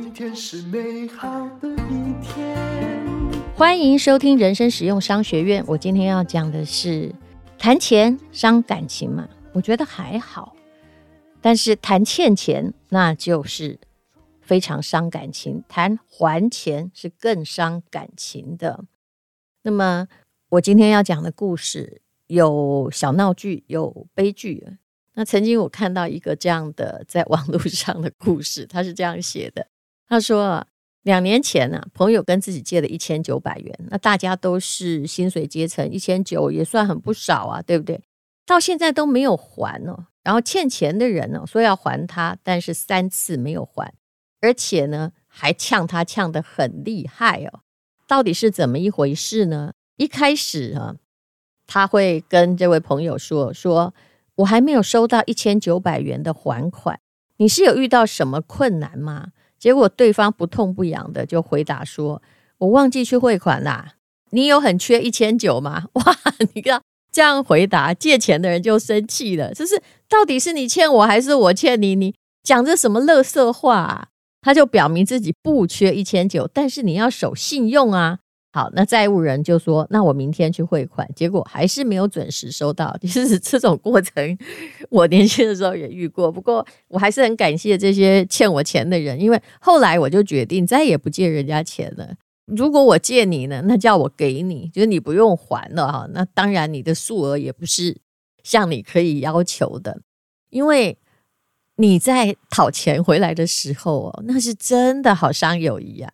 今天是美好的一天。欢迎收听人生实用商学院。我今天要讲的是谈钱伤感情嘛？我觉得还好，但是谈欠钱那就是非常伤感情，谈还钱是更伤感情的。那么我今天要讲的故事有小闹剧，有悲剧。那曾经我看到一个这样的在网络上的故事，他是这样写的：他说，两年前呢、朋友跟自己借了一千九百元，那大家都是薪水阶层，一千九也算很不少啊，对不对？到现在都没有还哦。然后欠钱的人呢，说要还他，但是三次没有还，而且呢还呛他呛得很厉害哦。到底是怎么一回事呢？一开始啊，他会跟这位朋友说说。我还没有收到一千九百元的还款，你是有遇到什么困难吗？结果对方不痛不痒的就回答说：“我忘记去汇款啦。”你有很缺一千九吗？哇，你看这样回答，借钱的人就生气了。就是到底是你欠我还是我欠你？你讲这什么乐色话啊？他就表明自己不缺一千九，但是你要守信用啊。好，那债务人就说：“那我明天去汇款。”结果还是没有准时收到。其实这种过程，我年轻的时候也遇过。不过我还是很感谢这些欠我钱的人，因为后来我就决定再也不借人家钱了。如果我借你呢，那叫我给你，就是你不用还了哈。那当然，你的数额也不是像你可以要求的，因为你在讨钱回来的时候哦，那是真的好伤友谊啊。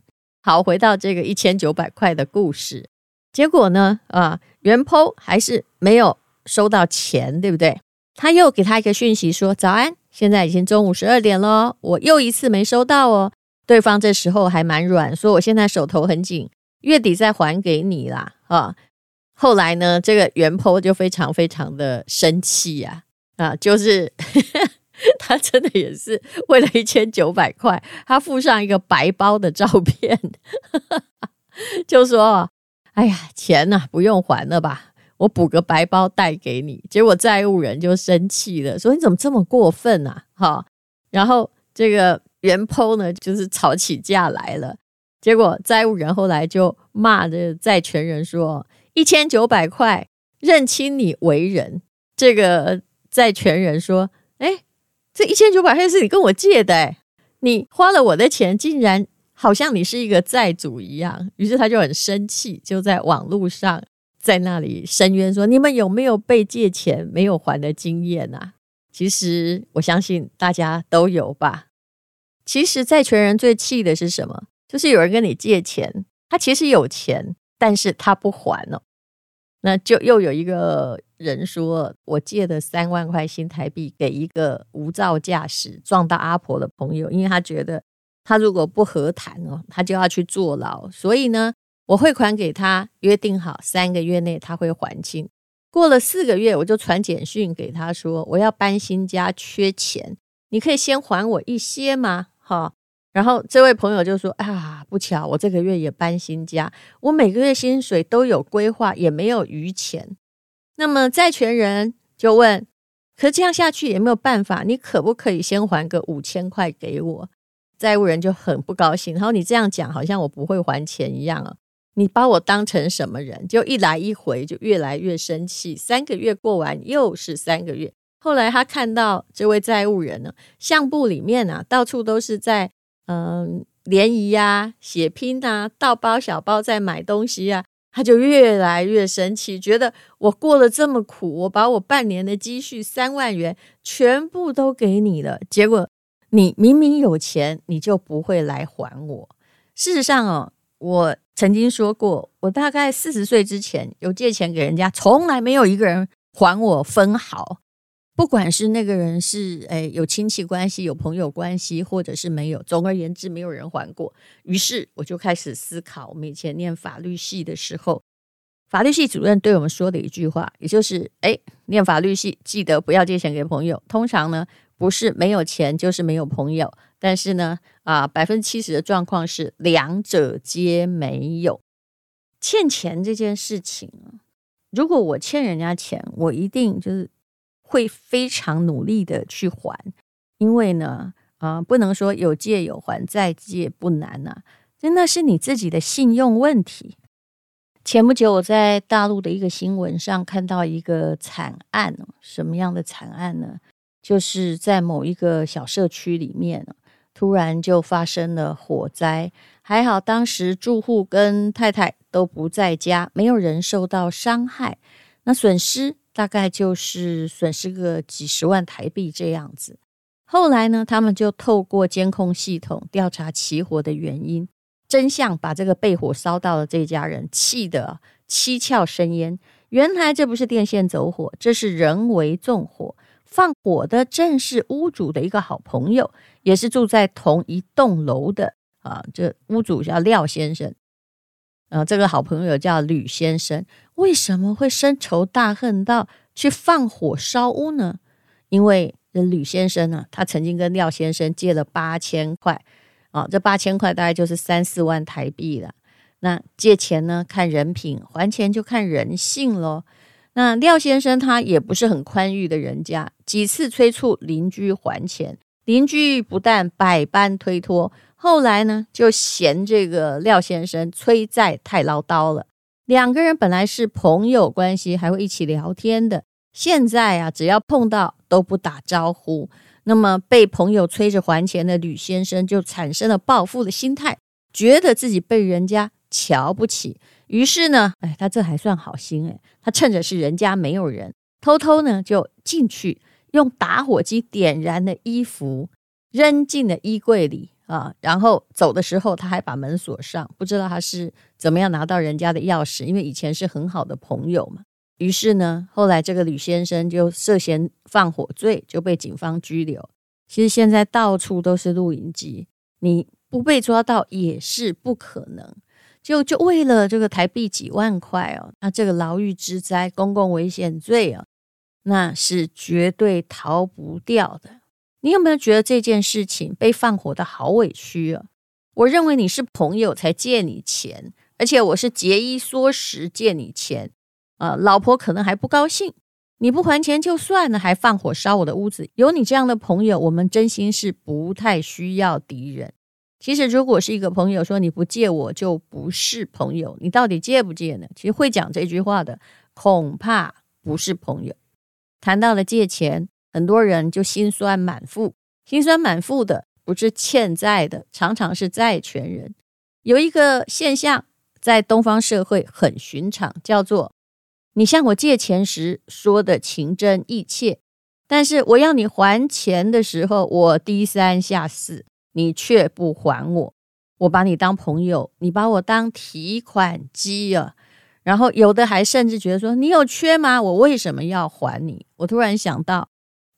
好，回到这个一千九百块的故事，结果呢，啊，原 PO 还是没有收到钱，对不对？他又给他一个讯息说：“早安，现在已经中午十二点了，我又一次没收到哦。”对方这时候还蛮软，说：“我现在手头很紧，月底再还给你啦。”啊，后来呢，这个原 PO 就非常非常的生气呀，啊，就是。他真的也是为了一千九百块，他附上一个白包的照片，就说：“哎呀，钱呐，不用还了吧，我补个白包带给你。”结果债务人就生气了，说：“你怎么这么过分啊？”哈，然后这个原剖呢，就是吵起架来了。结果债务人后来就骂着债权人说：“一千九百块，认清你为人。”这个债权人说：“哎。”这一千九百块是你跟我借的，诶，你花了我的钱，竟然好像你是一个债主一样。于是他就很生气，就在网络上在那里申冤说：“你们有没有被借钱没有还的经验啊？”其实我相信大家都有吧。其实债权人最气的是什么？就是有人跟你借钱，他其实有钱，但是他不还哦。那就又有一个人说，我借的三万块新台币给一个无照驾驶撞到阿婆的朋友，因为他觉得他如果不和谈哦，他就要去坐牢，所以呢，我汇款给他，约定好三个月内他会还清。过了四个月，我就传简讯给他说，我要搬新家，缺钱，你可以先还我一些吗？哈。然后这位朋友就说：“啊，不巧，我这个月也搬新家，我每个月薪水都有规划，也没有余钱。”那么债权人就问：“可这样下去也没有办法，你可不可以先还个五千块给我？”债务人就很不高兴，然后你这样讲好像我不会还钱一样啊！你把我当成什么人？就一来一回，就越来越生气。三个月过完，又是三个月。后来他看到这位债务人呢，相簿里面啊，到处都是在。嗯，联谊呀，血拼呐，大包小包在买东西呀，他就越来越生气，觉得我过得这么苦，我把我半年的积蓄三万元全部都给你了，结果你明明有钱，你就不会来还我。事实上哦，我曾经说过，我大概四十岁之前有借钱给人家，从来没有一个人还我分毫。不管是那个人是诶有亲戚关系、有朋友关系，或者是没有，总而言之，没有人还过。于是我就开始思考，我们以前念法律系的时候，法律系主任对我们说的一句话，也就是：诶，念法律系记得不要借钱给朋友。通常呢，不是没有钱，就是没有朋友。但是呢，啊，百分之七十的状况是两者皆没有。欠钱这件事情，如果我欠人家钱，我一定就是。会非常努力的去还，因为呢，啊，不能说有借有还，再借不难呐、啊，真的是你自己的信用问题。前不久我在大陆的一个新闻上看到一个惨案，什么样的惨案呢？就是在某一个小社区里面，突然就发生了火灾，还好当时住户跟太太都不在家，没有人受到伤害。那损失大概就是损失个几十万台币这样子。后来呢，他们就透过监控系统调查起火的原因。真相把这个被火烧到的这家人气得七窍生烟。原来这不是电线走火，这是人为纵火。放火的正是屋主的一个好朋友，也是住在同一栋楼的啊。这屋主叫廖先生，啊，这个好朋友叫吕先生。为什么会深仇大恨到去放火烧屋呢？因为这吕先生呢，他曾经跟廖先生借了八千块。啊，这八千块大概就是三四万台币了。那借钱呢，看人品；还钱就看人性喽。那廖先生他也不是很宽裕的人家，几次催促邻居还钱，邻居不但百般推脱，后来呢就嫌这个廖先生催债太唠叨了。两个人本来是朋友关系，还会一起聊天的，现在啊，只要碰到都不打招呼。那么被朋友催着还钱的吕先生就产生了报复的心态，觉得自己被人家瞧不起，于是呢，哎，他这还算好心哎，他趁着是人家没有人，偷偷呢就进去用打火机点燃了衣服，扔进了衣柜里啊，然后走的时候他还把门锁上，不知道他是怎么样拿到人家的钥匙，因为以前是很好的朋友嘛。于是呢，后来这个吕先生就涉嫌放火罪，就被警方拘留。其实现在到处都是录影机，你不被抓到也是不可能。就就为了这个台币几万块哦，那这个牢狱之灾、公共危险罪啊，那是绝对逃不掉的。你有没有觉得这件事情被放火的好委屈啊？我认为你是朋友才借你钱，而且我是节衣缩食借你钱。呃，老婆可能还不高兴，你不还钱就算了，还放火烧我的屋子。有你这样的朋友，我们真心是不太需要敌人。其实，如果是一个朋友说你不借我就不是朋友，你到底借不借呢？其实会讲这句话的，恐怕不是朋友。谈到了借钱，很多人就心酸满腹，心酸满腹的不是欠债的，常常是债权人。有一个现象在东方社会很寻常，叫做。你向我借钱时说的情真意切，但是我要你还钱的时候，我低三下四，你却不还我。我把你当朋友，你把我当提款机啊。然后有的还甚至觉得说，你有缺吗？我为什么要还你？我突然想到，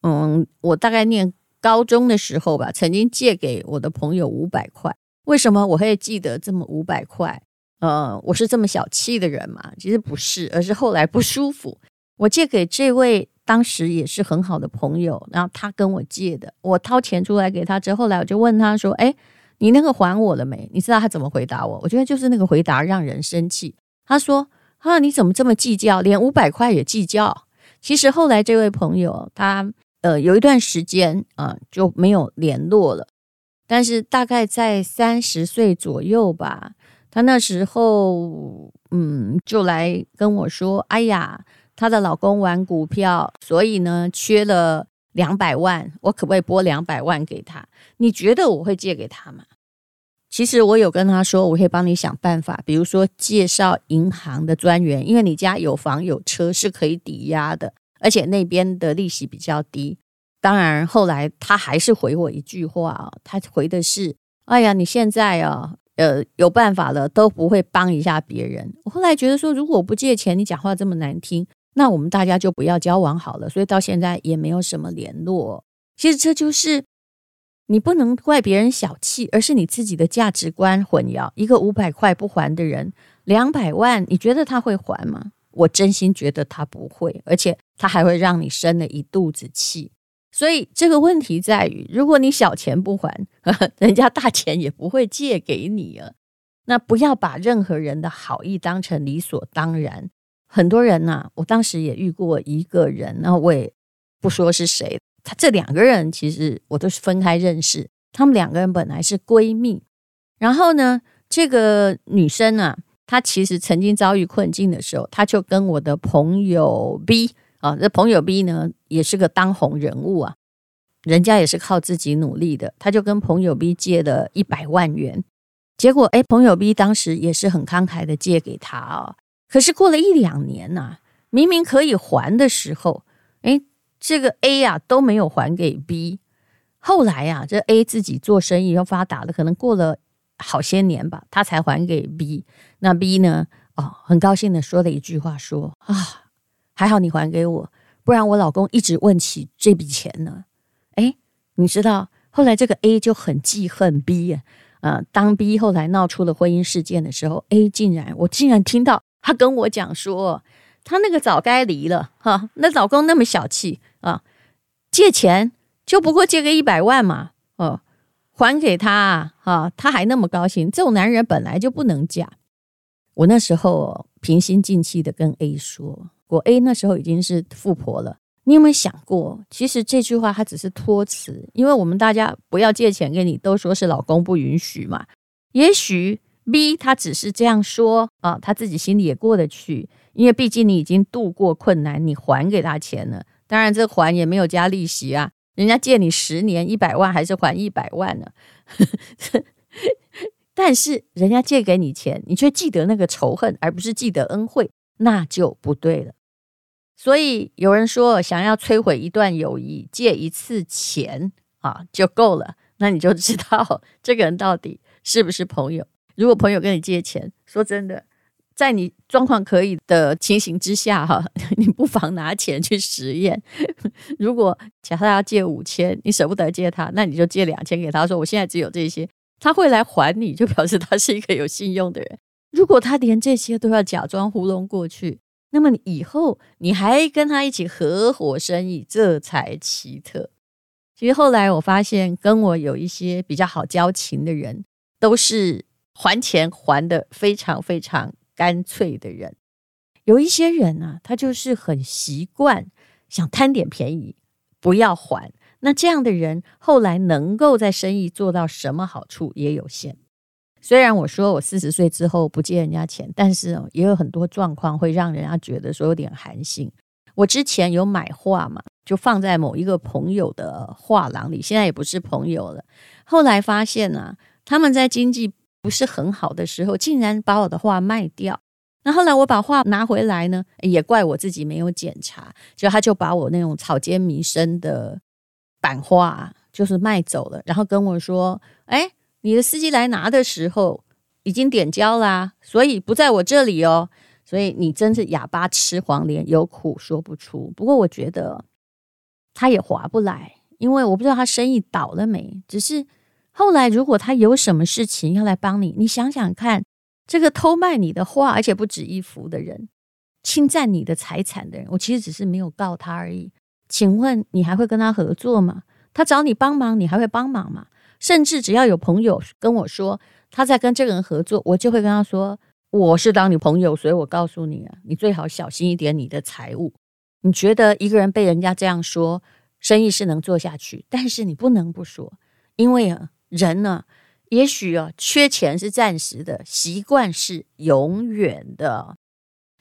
嗯，我大概念高中的时候吧，曾经借给我的朋友五百块。为什么我会记得这么五百块？呃，我是这么小气的人嘛？其实不是，而是后来不舒服。我借给这位当时也是很好的朋友，然后他跟我借的，我掏钱出来给他之后，后来我就问他说：“哎，你那个还我了没？”你知道他怎么回答我？我觉得就是那个回答让人生气。他说：“啊，你怎么这么计较，连五百块也计较？”其实后来这位朋友他呃有一段时间啊、就没有联络了，但是大概在三十岁左右吧。她那时候，嗯，就来跟我说：“哎呀，她的老公玩股票，所以呢，缺了两百万，我可不可以拨两百万给他？你觉得我会借给他吗？”其实我有跟他说，我可以帮你想办法，比如说介绍银行的专员，因为你家有房有车是可以抵押的，而且那边的利息比较低。当然，后来他还是回我一句话啊，他回的是：“哎呀，你现在啊。”呃，有办法了都不会帮一下别人。我后来觉得说，如果不借钱，你讲话这么难听，那我们大家就不要交往好了。所以到现在也没有什么联络。其实这就是你不能怪别人小气，而是你自己的价值观混淆。一个五百块不还的人，两百万，你觉得他会还吗？我真心觉得他不会，而且他还会让你生了一肚子气。所以这个问题在于，如果你小钱不还，人家大钱也不会借给你啊。那不要把任何人的好意当成理所当然。很多人呐，我当时也遇过一个人，那我也不说是谁。他这两个人其实我都是分开认识，他们两个人本来是闺蜜，然后呢，这个女生啊，他其实曾经遭遇困境的时候，他就跟我的朋友 B 啊，这朋友 B 呢也是个当红人物啊，人家也是靠自己努力的，他就跟朋友 B 借了一百万元，结果哎，朋友 B 当时也是很慷慨的借给他啊，可是过了一两年呐、明明可以还的时候，哎，这个 A 呀、啊、都没有还给 B。后来呀、啊，这 A 自己做生意又发达了，可能过了好些年吧，他才还给 B。那 B 呢？哦，很高兴的说了一句话说，啊，还好你还给我，不然我老公一直问起这笔钱呢。哎，你知道后来这个 A 就很记恨 B 啊。呃，当 B 后来闹出了婚姻事件的时候，A 竟然我竟然听到他跟我讲说，他那个早该离了哈，那老公那么小气啊，借钱。就不过借个一百万嘛，哦，还给他啊，他还那么高兴，这种男人本来就不能嫁。我那时候平心静气的跟 A 说，我 A 那时候已经是富婆了。你有没有想过，其实这句话他只是托词，因为我们大家不要借钱给你，都说是老公不允许嘛。也许 B 他只是这样说啊，他自己心里也过得去，因为毕竟你已经度过困难，你还给他钱了，当然这还也没有加利息啊。人家借你十年一百万，还是还一百万呢？但是人家借给你钱，你却记得那个仇恨，而不是记得恩惠，那就不对了。所以有人说，想要摧毁一段友谊，借一次钱啊就够了。那你就知道 这个人到底是不是朋友。如果朋友跟你借钱，说真的。在你状况可以的情形之下，哈，你不妨拿钱去实验。如果假设他要借五千，你舍不得借他，那你就借两千给他，说我现在只有这些，他会来还你，就表示他是一个有信用的人。如果他连这些都要假装糊弄过去，那么以后你还跟他一起合伙生意，这才奇特。其实后来我发现，跟我有一些比较好交情的人，都是还钱还得非常非常。干脆的人，有一些人呢、他就是很习惯想贪点便宜，不要还。那这样的人后来能够在生意做到什么好处也有限。虽然我说我四十岁之后不借人家钱，但是也有很多状况会让人家觉得说有点寒心。我之前有买画嘛，就放在某一个朋友的画廊里，现在也不是朋友了。后来发现呢、啊，他们在经济。不是很好的时候，竟然把我的画卖掉。那后来我把画拿回来呢，也怪我自己没有检查，就他就把我那种草间弥生的版画就是卖走了，然后跟我说：“哎，你的司机来拿的时候已经点交啦，所以不在我这里哦。所以你真是哑巴吃黄连，有苦说不出。不过我觉得他也划不来，因为我不知道他生意倒了没，只是。”后来，如果他有什么事情要来帮你，你想想看，这个偷卖你的画，而且不止一幅的人，侵占你的财产的人，我其实只是没有告他而已。请问你还会跟他合作吗？他找你帮忙，你还会帮忙吗？甚至只要有朋友跟我说他在跟这个人合作，我就会跟他说，我是当你朋友，所以我告诉你啊，你最好小心一点你的财务。你觉得一个人被人家这样说，生意是能做下去，但是你不能不说，因为啊。人呢，也许啊，缺钱是暂时的，习惯是永远的。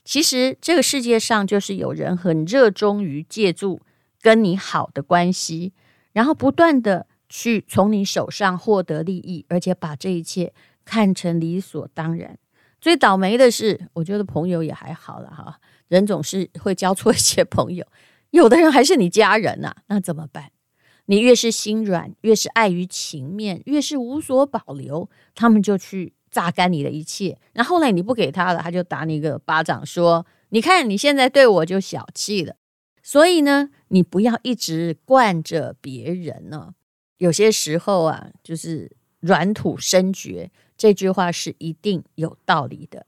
其实这个世界上就是有人很热衷于借助跟你好的关系，然后不断的去从你手上获得利益，而且把这一切看成理所当然。最倒霉的是，我觉得朋友也还好了哈，人总是会交错一些朋友，有的人还是你家人呐，那怎么办？你越是心软，越是碍于情面，越是无所保留，他们就去榨干你的一切。那后来你不给他了，他就打你一个巴掌，说：“你看你现在对我就小气了。”所以呢，你不要一直惯着别人呢。有些时候啊，就是软土生绝，这句话是一定有道理的。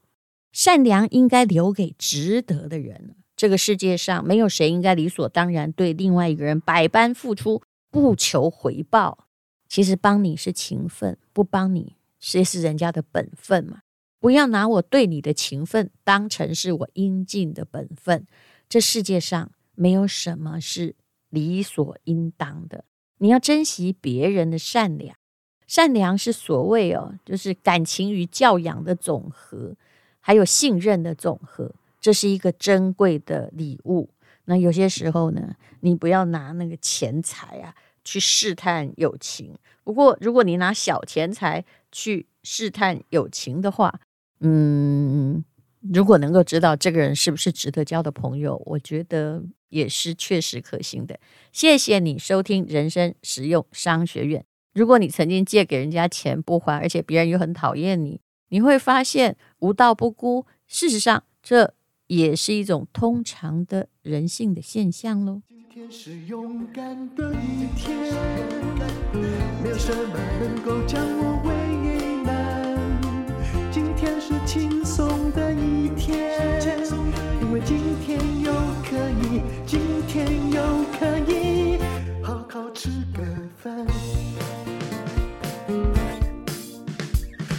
善良应该留给值得的人。这个世界上没有谁应该理所当然对另外一个人百般付出。不求回报，其实帮你是情分，不帮你这是人家的本分嘛。不要拿我对你的情分当成是我应尽的本分。这世界上没有什么是理所应当的。你要珍惜别人的善良，善良是所谓哦，就是感情与教养的总和，还有信任的总和，这是一个珍贵的礼物。那有些时候呢，你不要拿那个钱财啊去试探友情。不过，如果你拿小钱财去试探友情的话，嗯，如果能够知道这个人是不是值得交的朋友，我觉得也是确实可行的。谢谢你收听人生实用商学院。如果你曾经借给人家钱不还，而且别人又很讨厌你，你会发现无道不孤。事实上，这。也是一种通常的人性的现象喽。今天是勇敢的一天，没有什么能够将我为难。今天是轻松的一天，因为今天又可以，今天又可以好好吃个饭，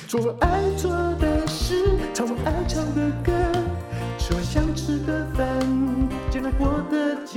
做爱做的事，唱我爱唱的歌。吃我想吃的饭，